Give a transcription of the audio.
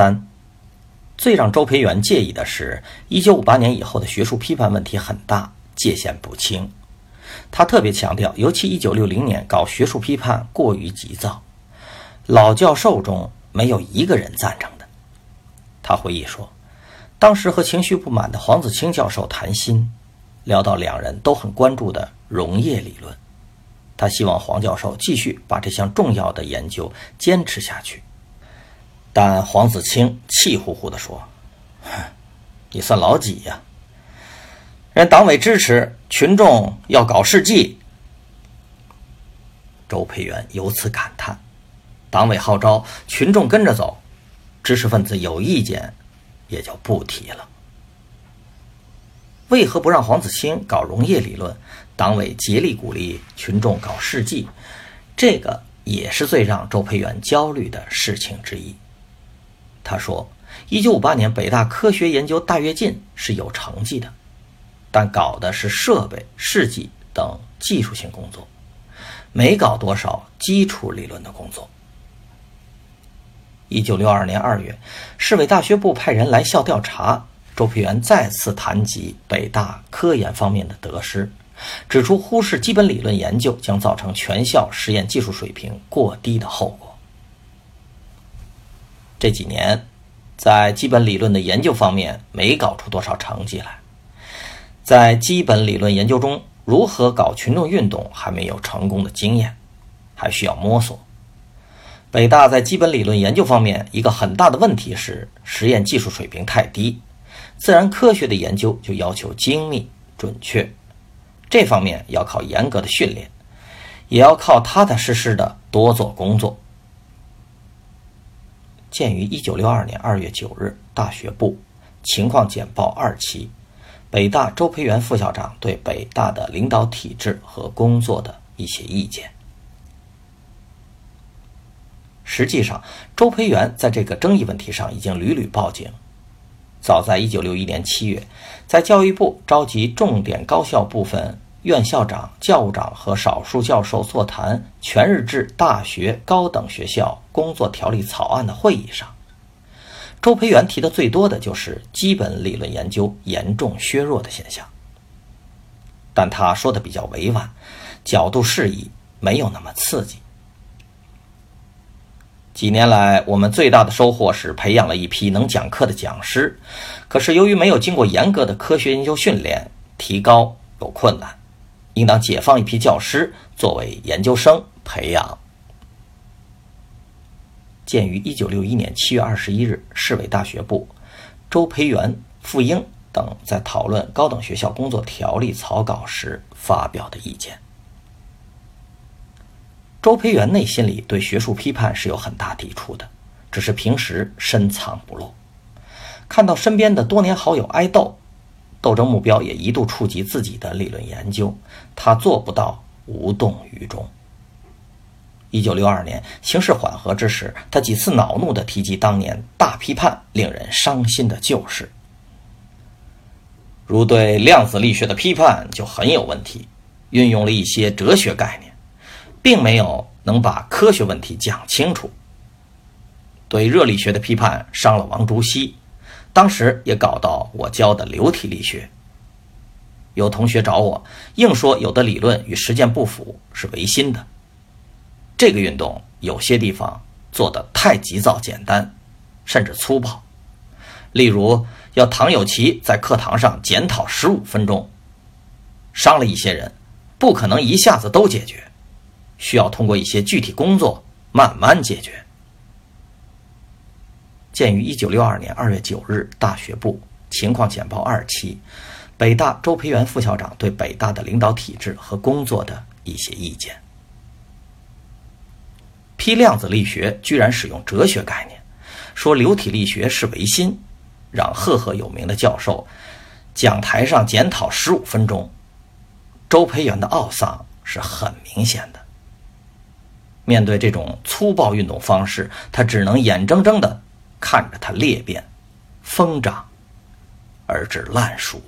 三，最让周培源介意的是，一九五八年以后的学术批判问题很大，界限不清。他特别强调，尤其一九六零年搞学术批判过于急躁，老教授中没有一个人赞成的。他回忆说，当时和情绪不满的黄子清教授谈心，聊到两人都很关注的溶液理论，他希望黄教授继续把这项重要的研究坚持下去。但黄子清气呼呼地说：“你算老几呀？人党委支持，群众要搞事迹。”周培源由此感叹：“党委号召，群众跟着走，知识分子有意见，也就不提了。”为何不让黄子清搞溶液理论？党委竭力鼓励群众搞事迹，这个也是最让周培源焦虑的事情之一。他说：“一九五八年北大科学研究大跃进是有成绩的，但搞的是设备、试剂等技术性工作，没搞多少基础理论的工作。”一九六二年二月，市委大学部派人来校调查，周培源再次谈及北大科研方面的得失，指出忽视基本理论研究将造成全校实验技术水平过低的后果。这几年，在基本理论的研究方面没搞出多少成绩来。在基本理论研究中，如何搞群众运动还没有成功的经验，还需要摸索。北大在基本理论研究方面一个很大的问题是实验技术水平太低。自然科学的研究就要求精密准确，这方面要靠严格的训练，也要靠踏踏实实的多做工作。鉴于一九六二年二月九日大学部情况简报二期，北大周培源副校长对北大的领导体制和工作的一些意见。实际上，周培源在这个争议问题上已经屡屡报警。早在一九六一年七月，在教育部召集重点高校部分。院校长、教务长和少数教授座谈全日制大学高等学校工作条例草案的会议上，周培源提的最多的就是基本理论研究严重削弱的现象。但他说的比较委婉，角度适宜，没有那么刺激。几年来，我们最大的收获是培养了一批能讲课的讲师，可是由于没有经过严格的科学研究训练，提高有困难。应当解放一批教师作为研究生培养。鉴于一九六一年七月二十一日市委大学部周培源、傅英等在讨论高等学校工作条例草稿时发表的意见，周培源内心里对学术批判是有很大抵触的，只是平时深藏不露。看到身边的多年好友挨斗。斗争目标也一度触及自己的理论研究，他做不到无动于衷。一九六二年形势缓和之时，他几次恼怒地提及当年大批判令人伤心的旧事，如对量子力学的批判就很有问题，运用了一些哲学概念，并没有能把科学问题讲清楚。对热力学的批判伤了王竹溪。当时也搞到我教的流体力学，有同学找我，硬说有的理论与实践不符，是违心的。这个运动有些地方做的太急躁、简单，甚至粗暴。例如，要唐有奇在课堂上检讨十五分钟，伤了一些人，不可能一下子都解决，需要通过一些具体工作慢慢解决。建于一九六二年二月九日大学部情况简报二期，北大周培源副校长对北大的领导体制和工作的一些意见。批量子力学居然使用哲学概念，说流体力学是唯心，让赫赫有名的教授讲台上检讨十五分钟。周培源的懊丧是很明显的。面对这种粗暴运动方式，他只能眼睁睁地看着它裂变、疯长，而至烂熟。